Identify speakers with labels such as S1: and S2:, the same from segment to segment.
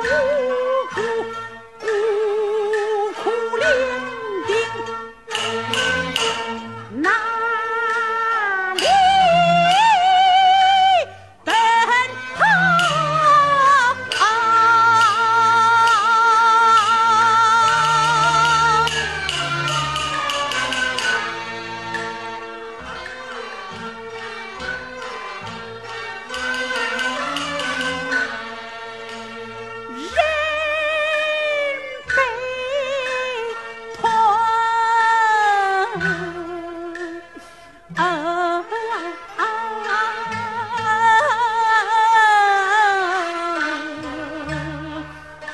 S1: 啊。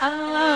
S1: Allah.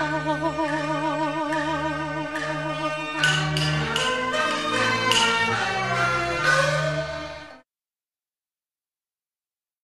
S1: 哦。